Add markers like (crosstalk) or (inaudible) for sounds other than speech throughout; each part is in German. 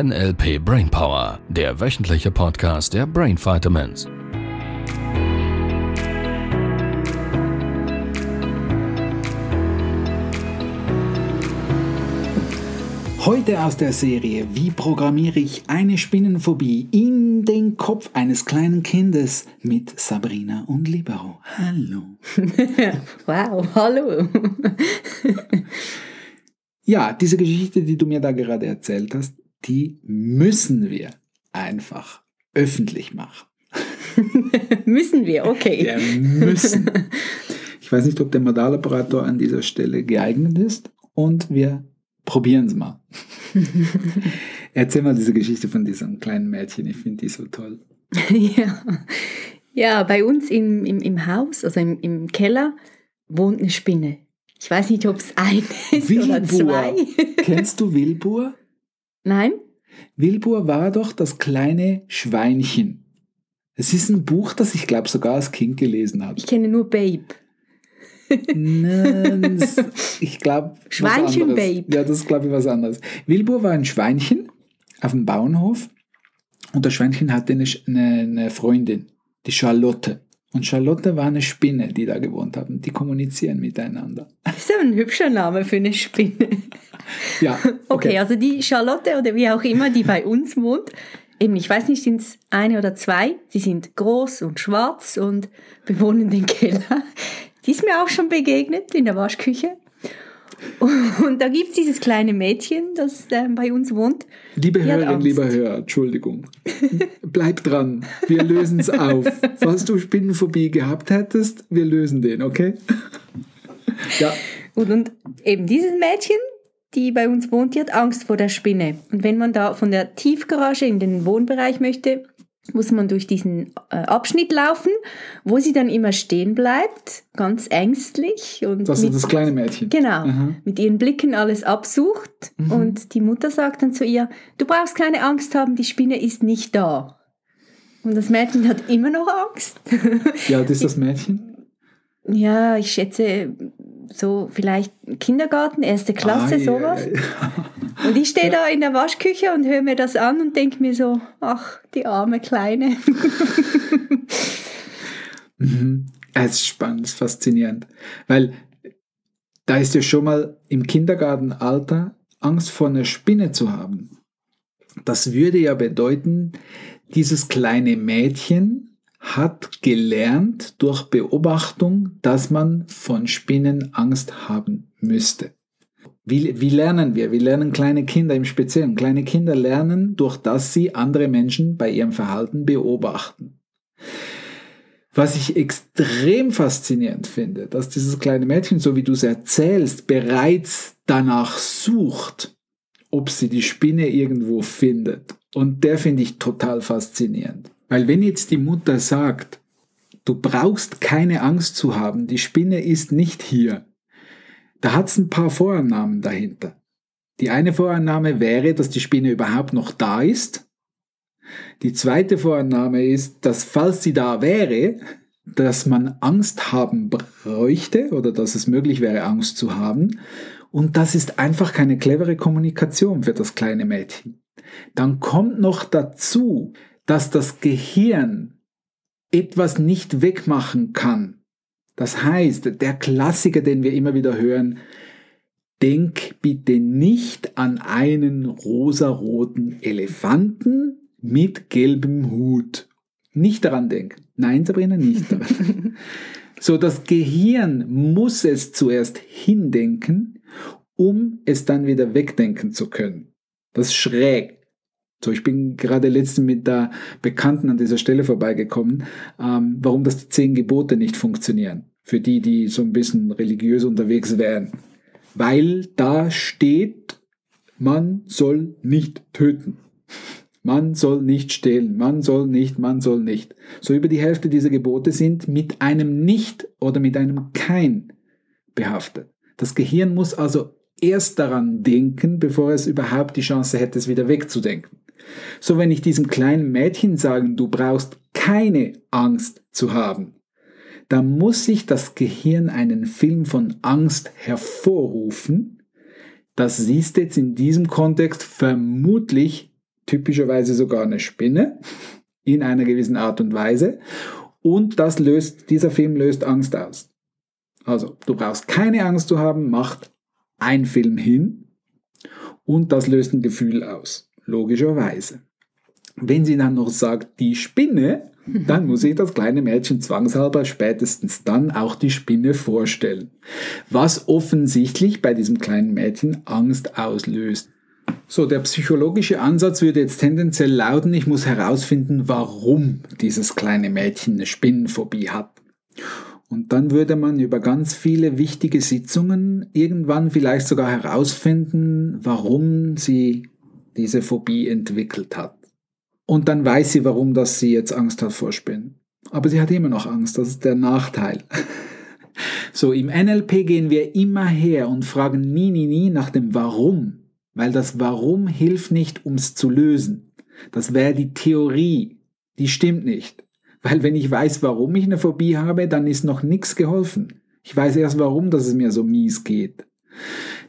NLP Brainpower, der wöchentliche Podcast der Brain Vitamins. Heute aus der Serie Wie programmiere ich eine Spinnenphobie in den Kopf eines kleinen Kindes mit Sabrina und Libero. Hallo. (laughs) wow, hallo. ja, diese Geschichte, die du mir da gerade erzählt hast, die müssen wir einfach öffentlich machen. (laughs) müssen wir, okay. Wir müssen. (laughs) Ich weiß nicht, ob der Modaloperator an dieser Stelle geeignet ist und wir probieren es mal. (laughs) Erzähl mal diese Geschichte von diesem kleinen Mädchen, ich finde die so toll. ja. ja, bei uns im, im, im Haus, also im, im Keller, wohnt eine Spinne. Ich weiß nicht, ob es eine ist Wilbur. oder zwei. Kennst du Wilbur? Nein. Wilbur war doch das kleine Schweinchen. Es ist ein Buch, das ich glaube sogar als Kind gelesen habe. Ich kenne nur Babe. Nein, (laughs) ich glaube. Schweinchen Babe. Ja, das ist glaube ich was anderes. Wilbur war ein Schweinchen auf dem Bauernhof und das Schweinchen hatte eine, eine, eine Freundin, die Charlotte. Und Charlotte war eine Spinne, die da gewohnt hat. Und die kommunizieren miteinander. Das ist aber ein hübscher Name für eine Spinne. (laughs) Ja. Okay. okay, also die Charlotte oder wie auch immer, die bei uns wohnt, eben, ich weiß nicht, sind es eine oder zwei. Sie sind groß und schwarz und bewohnen den Keller. Die ist mir auch schon begegnet in der Waschküche. Und da gibt es dieses kleine Mädchen, das äh, bei uns wohnt. Liebe Hörerin, lieber Hörer, Entschuldigung. Bleib dran. Wir lösen es auf. Falls du Spinnenphobie gehabt hättest, wir lösen den, okay? ja. Und, und eben dieses Mädchen, die bei uns wohnt, die hat Angst vor der Spinne. Und wenn man da von der Tiefgarage in den Wohnbereich möchte, muss man durch diesen äh, Abschnitt laufen, wo sie dann immer stehen bleibt, ganz ängstlich. Und das ist das kleine Mädchen. Genau, Aha. mit ihren Blicken alles absucht. Mhm. Und die Mutter sagt dann zu ihr, du brauchst keine Angst haben, die Spinne ist nicht da. Und das Mädchen hat immer noch Angst. Wie alt ist (laughs) das Mädchen? Ja, ich schätze so vielleicht Kindergarten, erste Klasse, ah, sowas. Yeah, (laughs) yeah. Und ich stehe da in der Waschküche und höre mir das an und denke mir so, ach, die arme Kleine. (laughs) mhm. Es ist spannend, es ist faszinierend. Weil da ist ja schon mal im Kindergartenalter Angst vor einer Spinne zu haben. Das würde ja bedeuten, dieses kleine Mädchen hat gelernt durch Beobachtung, dass man von Spinnen Angst haben müsste. Wie, wie lernen wir? Wir lernen kleine Kinder im Speziellen. Kleine Kinder lernen, durch das sie andere Menschen bei ihrem Verhalten beobachten. Was ich extrem faszinierend finde, dass dieses kleine Mädchen, so wie du es erzählst, bereits danach sucht, ob sie die Spinne irgendwo findet. Und der finde ich total faszinierend. Weil wenn jetzt die Mutter sagt, du brauchst keine Angst zu haben, die Spinne ist nicht hier, da hat es ein paar Vorannahmen dahinter. Die eine Vorannahme wäre, dass die Spinne überhaupt noch da ist. Die zweite Vorannahme ist, dass falls sie da wäre, dass man Angst haben bräuchte oder dass es möglich wäre, Angst zu haben. Und das ist einfach keine clevere Kommunikation für das kleine Mädchen. Dann kommt noch dazu, dass das Gehirn etwas nicht wegmachen kann. Das heißt, der Klassiker, den wir immer wieder hören, denk bitte nicht an einen rosaroten Elefanten mit gelbem Hut. Nicht daran denken. Nein, Sabrina, nicht daran. (laughs) so, das Gehirn muss es zuerst hindenken, um es dann wieder wegdenken zu können. Das ist schräg. So, ich bin gerade letztens mit der Bekannten an dieser Stelle vorbeigekommen, ähm, warum das die zehn Gebote nicht funktionieren. Für die, die so ein bisschen religiös unterwegs wären. Weil da steht, man soll nicht töten. Man soll nicht stehlen, man soll nicht, man soll nicht. So über die Hälfte dieser Gebote sind mit einem Nicht oder mit einem Kein behaftet. Das Gehirn muss also erst daran denken, bevor es überhaupt die Chance hätte, es wieder wegzudenken. So wenn ich diesem kleinen Mädchen sagen, du brauchst keine Angst zu haben, dann muss sich das Gehirn einen Film von Angst hervorrufen. Das ist jetzt in diesem Kontext vermutlich typischerweise sogar eine Spinne in einer gewissen Art und Weise. Und das löst, dieser Film löst Angst aus. Also, du brauchst keine Angst zu haben, macht ein Film hin und das löst ein Gefühl aus. Logischerweise. Wenn sie dann noch sagt, die Spinne, dann muss ich das kleine Mädchen zwangshalber spätestens dann auch die Spinne vorstellen. Was offensichtlich bei diesem kleinen Mädchen Angst auslöst. So, der psychologische Ansatz würde jetzt tendenziell lauten, ich muss herausfinden, warum dieses kleine Mädchen eine Spinnenphobie hat. Und dann würde man über ganz viele wichtige Sitzungen irgendwann vielleicht sogar herausfinden, warum sie diese Phobie entwickelt hat. Und dann weiß sie, warum das sie jetzt Angst hat vor Spinnen. Aber sie hat immer noch Angst, das ist der Nachteil. (laughs) So, im NLP gehen wir immer her und fragen nie, nie, nie nach dem Warum. Weil das Warum hilft nicht, um es zu lösen. Das wäre die Theorie. Die stimmt nicht. Weil wenn ich weiß, warum ich eine Phobie habe, dann ist noch nichts geholfen. Ich weiß erst warum, dass es mir so mies geht.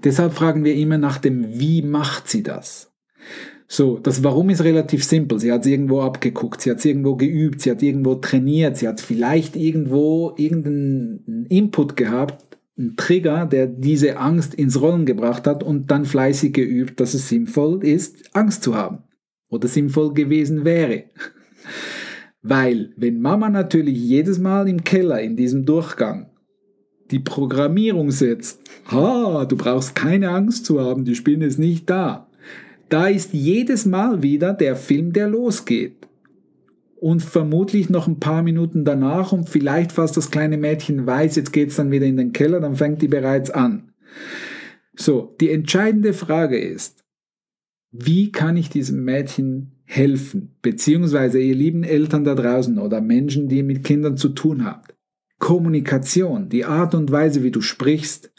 Deshalb fragen wir immer nach dem Wie macht sie das? So, das Warum ist relativ simpel. Sie hat es irgendwo abgeguckt, sie hat es irgendwo geübt, sie hat irgendwo trainiert, sie hat vielleicht irgendwo irgendeinen Input gehabt, einen Trigger, der diese Angst ins Rollen gebracht hat und dann fleißig geübt, dass es sinnvoll ist, Angst zu haben. Oder sinnvoll gewesen wäre. Weil, wenn Mama natürlich jedes Mal im Keller in diesem Durchgang die Programmierung setzt, ha, du brauchst keine Angst zu haben, die Spinne ist nicht da. Da ist jedes Mal wieder der Film, der losgeht. Und vermutlich noch ein paar Minuten danach und vielleicht fast das kleine Mädchen weiß, jetzt geht's dann wieder in den Keller, dann fängt die bereits an. So, die entscheidende Frage ist, wie kann ich diesem Mädchen helfen, beziehungsweise ihr lieben Eltern da draußen oder Menschen, die mit Kindern zu tun habt. Kommunikation, die Art und Weise, wie du sprichst,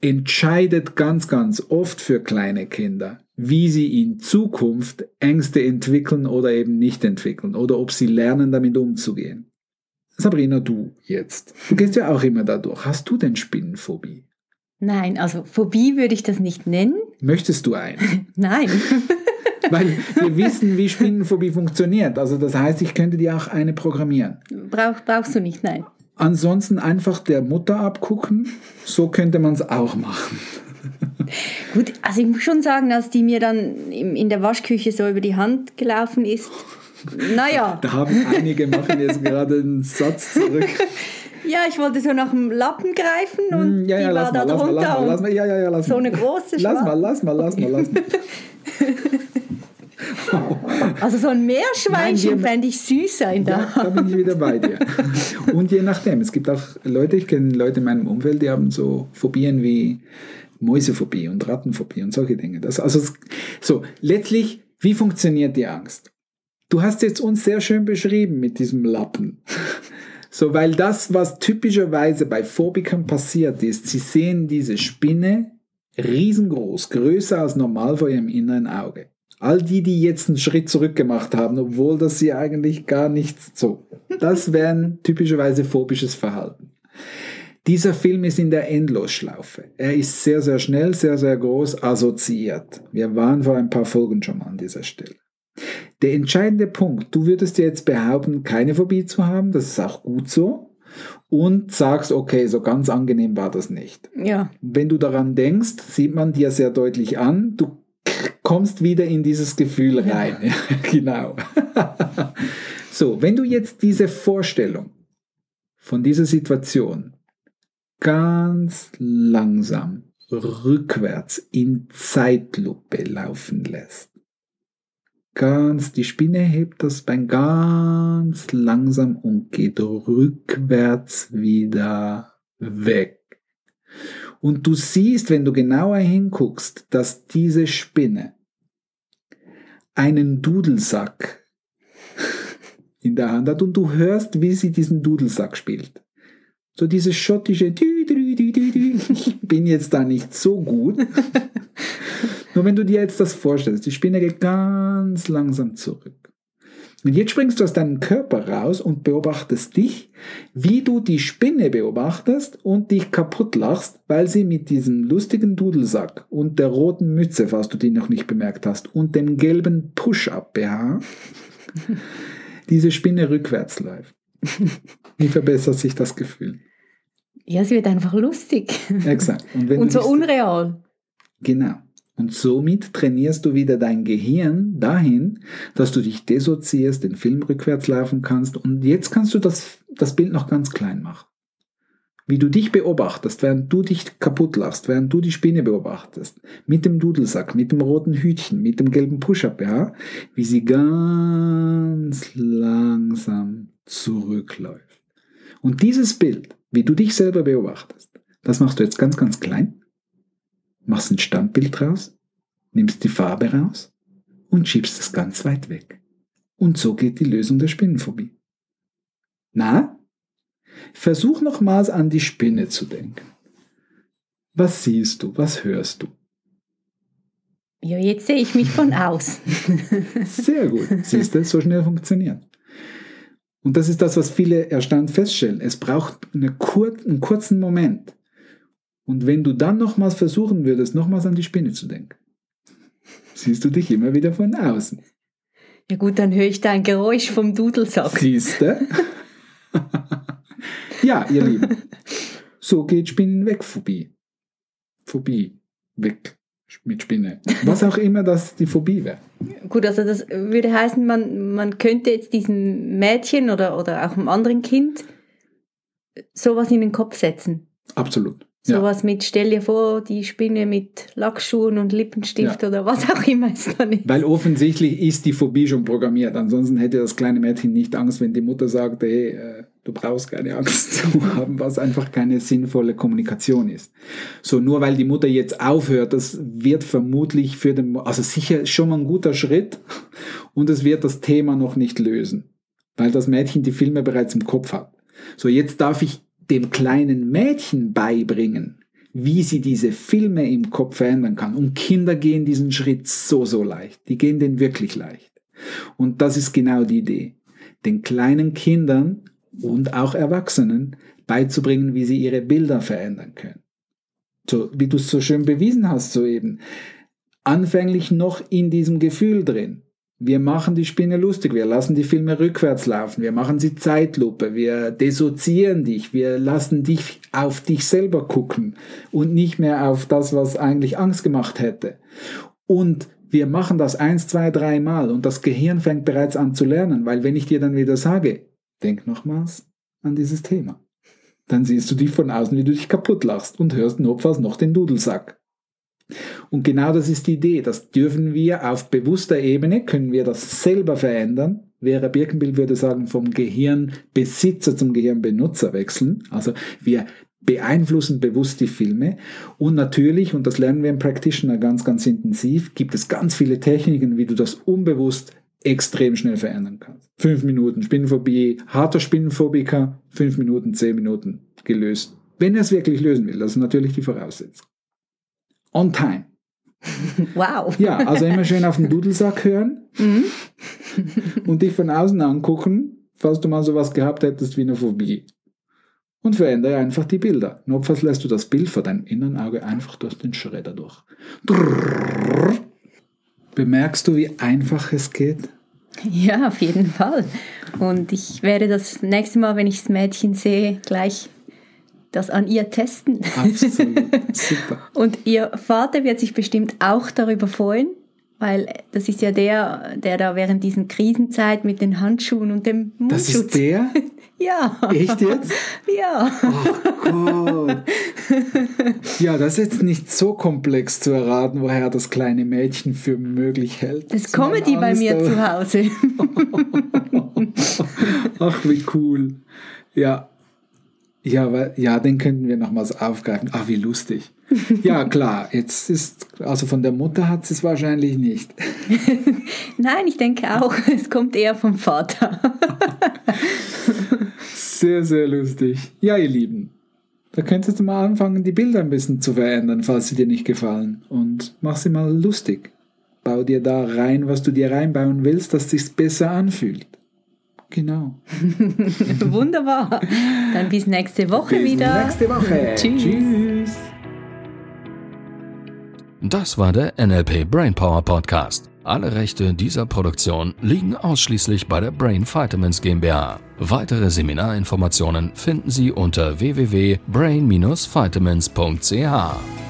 entscheidet ganz, ganz oft für kleine Kinder, wie sie in Zukunft Ängste entwickeln oder eben nicht entwickeln oder ob sie lernen, damit umzugehen. Sabrina, du jetzt. Du gehst ja auch immer dadurch. Hast du denn Spinnenphobie? Nein, also Phobie würde ich das nicht nennen. Möchtest du eine? (laughs) Nein. (laughs) Weil wir wissen, wie Spinnenphobie funktioniert. Also das heißt, ich könnte dir auch eine programmieren. Brauch, brauchst du nicht, nein. Ansonsten einfach der Mutter abgucken. So könnte man es auch machen. Gut, also ich muss schon sagen, als die mir dann in der Waschküche so über die Hand gelaufen ist, naja. (laughs) Da haben einige machen jetzt gerade einen Satz zurück. (laughs) Ja, ich wollte so nach dem Lappen greifen und hm, ja, ja, die war da mal, drunter. Lass mal, lass mal, ja, ja, ja, lass so mal. eine große Lass Schwarze. mal, lass mal, lass mal, lass mal. (laughs) Also so ein Meerschweinchen fände ich süßer in der Ja, da bin ich wieder bei dir. Und je nachdem, es gibt auch Leute, ich kenne Leute in meinem Umfeld, die haben so Phobien wie Mäusephobie und Rattenphobie und solche Dinge. Das, also so, letztlich, wie funktioniert die Angst? Du hast jetzt uns sehr schön beschrieben mit diesem Lappen. (laughs) So, weil das, was typischerweise bei Phobikern passiert ist, sie sehen diese Spinne riesengroß, größer als normal vor ihrem inneren Auge. All die, die jetzt einen Schritt zurück gemacht haben, obwohl das sie eigentlich gar nichts so. Das wären typischerweise phobisches Verhalten. Dieser Film ist in der Endlosschlaufe. Er ist sehr, sehr schnell, sehr, sehr groß assoziiert. Wir waren vor ein paar Folgen schon mal an dieser Stelle. Der entscheidende Punkt, du würdest dir jetzt behaupten, keine Phobie zu haben, das ist auch gut so, und sagst, okay, so ganz angenehm war das nicht. Ja, Wenn du daran denkst, sieht man dir sehr deutlich an, du kommst wieder in dieses Gefühl rein. Ja. (laughs) genau. so, wenn du jetzt diese Vorstellung von dieser Situation ganz langsam rückwärts in Zeitlupe laufen lässt, ganz, die Spinne hebt das Bein ganz langsam und geht rückwärts wieder weg. Und du siehst, wenn du genauer hinguckst, dass diese Spinne einen Dudelsack (laughs) in der Hand hat und du hörst, wie sie diesen Dudelsack spielt. So dieses schottische Dü, dü, dü, dü, dü. Ich bin jetzt da nicht so gut. Nur wenn du dir jetzt das vorstellst, die Spinne geht ganz langsam zurück. Und jetzt springst du aus deinem Körper raus und beobachtest dich, wie du die Spinne beobachtest und dich kaputt lachst, weil sie mit diesem lustigen Dudelsack und der roten Mütze, falls du die noch nicht bemerkt hast, und dem gelben Push-Up-BH (laughs) diese Spinne rückwärts läuft. (laughs) Wie verbessert sich das Gefühl? Ja, es wird einfach lustig. Exakt. Und, und so unreal. Genau. Und somit trainierst du wieder dein Gehirn dahin, dass du dich dissoziierst, den Film rückwärts laufen kannst. Und jetzt kannst du das, das Bild noch ganz klein machen. Wie du dich beobachtest, während du dich kaputt lachst, während du die Spinne beobachtest, mit dem Dudelsack, mit dem roten Hütchen, mit dem gelben Push-Up, ja, wie sie ganz langsam zurückläuft. Und dieses Bild, wie du dich selber beobachtest, das machst du jetzt ganz, ganz klein machst ein Standbild raus, nimmst die Farbe raus und schiebst es ganz weit weg. Und so geht die Lösung der Spinnenphobie. Na? Versuch nochmals an die Spinne zu denken. Was siehst du? Was hörst du? Ja, jetzt sehe ich mich von aus. Sehr gut. Siehst du, so schnell funktioniert. Und das ist das, was viele erstaunt feststellen. Es braucht eine kur einen kurzen Moment. Und wenn du dann nochmals versuchen würdest, nochmals an die Spinne zu denken, (laughs) siehst du dich immer wieder von außen. Ja gut, dann höre ich da ein Geräusch vom Dudelsack. Siehst du? (laughs) ja, ihr Lieben. So geht Spinnen weg, Phobie. Phobie. Weg. Mit Spinne. Was auch immer das die Phobie wäre. Gut, also das würde heißen, man, man könnte jetzt diesem Mädchen oder, oder auch einem anderen Kind sowas in den Kopf setzen. Absolut. Ja. Sowas mit, stell dir vor, die Spinne mit Lackschuhen und Lippenstift Ja. oder was auch immer es dann ist. Weil offensichtlich ist die Phobie schon programmiert. Ansonsten hätte das kleine Mädchen nicht Angst, wenn die Mutter sagt, hey, äh, du brauchst keine Angst (laughs) zu haben, was einfach keine sinnvolle Kommunikation ist. So, nur weil die Mutter jetzt aufhört, das wird vermutlich für den, also sicher schon mal ein guter Schritt (laughs) und es wird das Thema noch nicht lösen, weil das Mädchen die Filme bereits im Kopf hat. So, jetzt darf ich dem kleinen Mädchen beibringen, wie sie diese Filme im Kopf verändern kann. Und Kinder gehen diesen Schritt so, so leicht. Die gehen den wirklich leicht. Und das ist genau die Idee. Den kleinen Kindern und auch Erwachsenen beizubringen, wie sie ihre Bilder verändern können. So, wie du es so schön bewiesen hast soeben. Anfänglich noch in diesem Gefühl drin. Wir machen die Spinne lustig, wir lassen die Filme rückwärts laufen, wir machen sie Zeitlupe, wir dissoziieren dich, wir lassen dich auf dich selber gucken und nicht mehr auf das, was eigentlich Angst gemacht hätte. Und wir machen das eins, zwei, drei Mal und das Gehirn fängt bereits an zu lernen, weil wenn ich dir dann wieder sage, denk nochmals an dieses Thema, dann siehst du dich von außen, wie du dich kaputt lachst und hörst notfalls noch den Dudelsack. Und genau das ist die Idee. Das dürfen wir auf bewusster Ebene, können wir das selber verändern. Vera Birkenbild würde sagen, vom Gehirnbesitzer zum Gehirnbenutzer wechseln. Also wir beeinflussen bewusst die Filme. Und natürlich, und das lernen wir im Practitioner ganz, ganz intensiv, gibt es ganz viele Techniken, wie du das unbewusst extrem schnell verändern kannst. Fünf Minuten Spinnenphobie, harter Spinnenphobiker, fünf Minuten, zehn Minuten gelöst. Wenn er es wirklich lösen will, das ist natürlich die Voraussetzung. On time. (laughs) Wow. Ja, also immer schön auf den Dudelsack hören und dich von außen angucken, falls du mal sowas gehabt hättest wie eine Phobie. Und verändere einfach die Bilder. Notfalls lässt du das Bild vor deinem inneren Auge einfach durch den Schredder durch. Bemerkst du, wie einfach es geht? (laughs) Ja, auf jeden Fall. Und ich werde das nächste Mal, wenn ich das Mädchen sehe, gleich das an ihr testen. Absolut. (laughs) Super. Und ihr Vater wird sich bestimmt auch darüber freuen, weil das ist ja der, der da während diesen Krisenzeit mit den Handschuhen und dem Das Mundschutz. ist der? (laughs) Ja. Echt jetzt? (laughs) Ja. Oh Gott. Ja, das ist jetzt nicht so komplex zu erraten, woher das kleine Mädchen für möglich hält. Das Comedy bei mir aber- zu Hause. (laughs) Ach, wie cool. Ja. Ja, weil, ja, den könnten wir nochmals aufgreifen. Ach, wie lustig. (laughs) Ja, klar, jetzt ist, also von der Mutter hat sie es wahrscheinlich nicht. (laughs) Nein, ich denke auch, (laughs) es kommt eher vom Vater. Sehr, sehr lustig. Ja, ihr Lieben, da könntest du mal anfangen, die Bilder ein bisschen zu verändern, falls sie dir nicht gefallen. Und mach sie mal lustig. bau dir da rein, was du dir reinbauen willst, dass sich's besser anfühlt. Genau. (laughs) Wunderbar. Dann bis nächste Woche Bis wieder. nächste Woche. (laughs) Tschüss. Tschüss. Das war der NLP Brainpower Podcast. Alle Rechte dieser Produktion liegen ausschließlich bei der Brain Vitamins GmbH. Weitere Seminarinformationen finden Sie unter www.brain-vitamins.ch.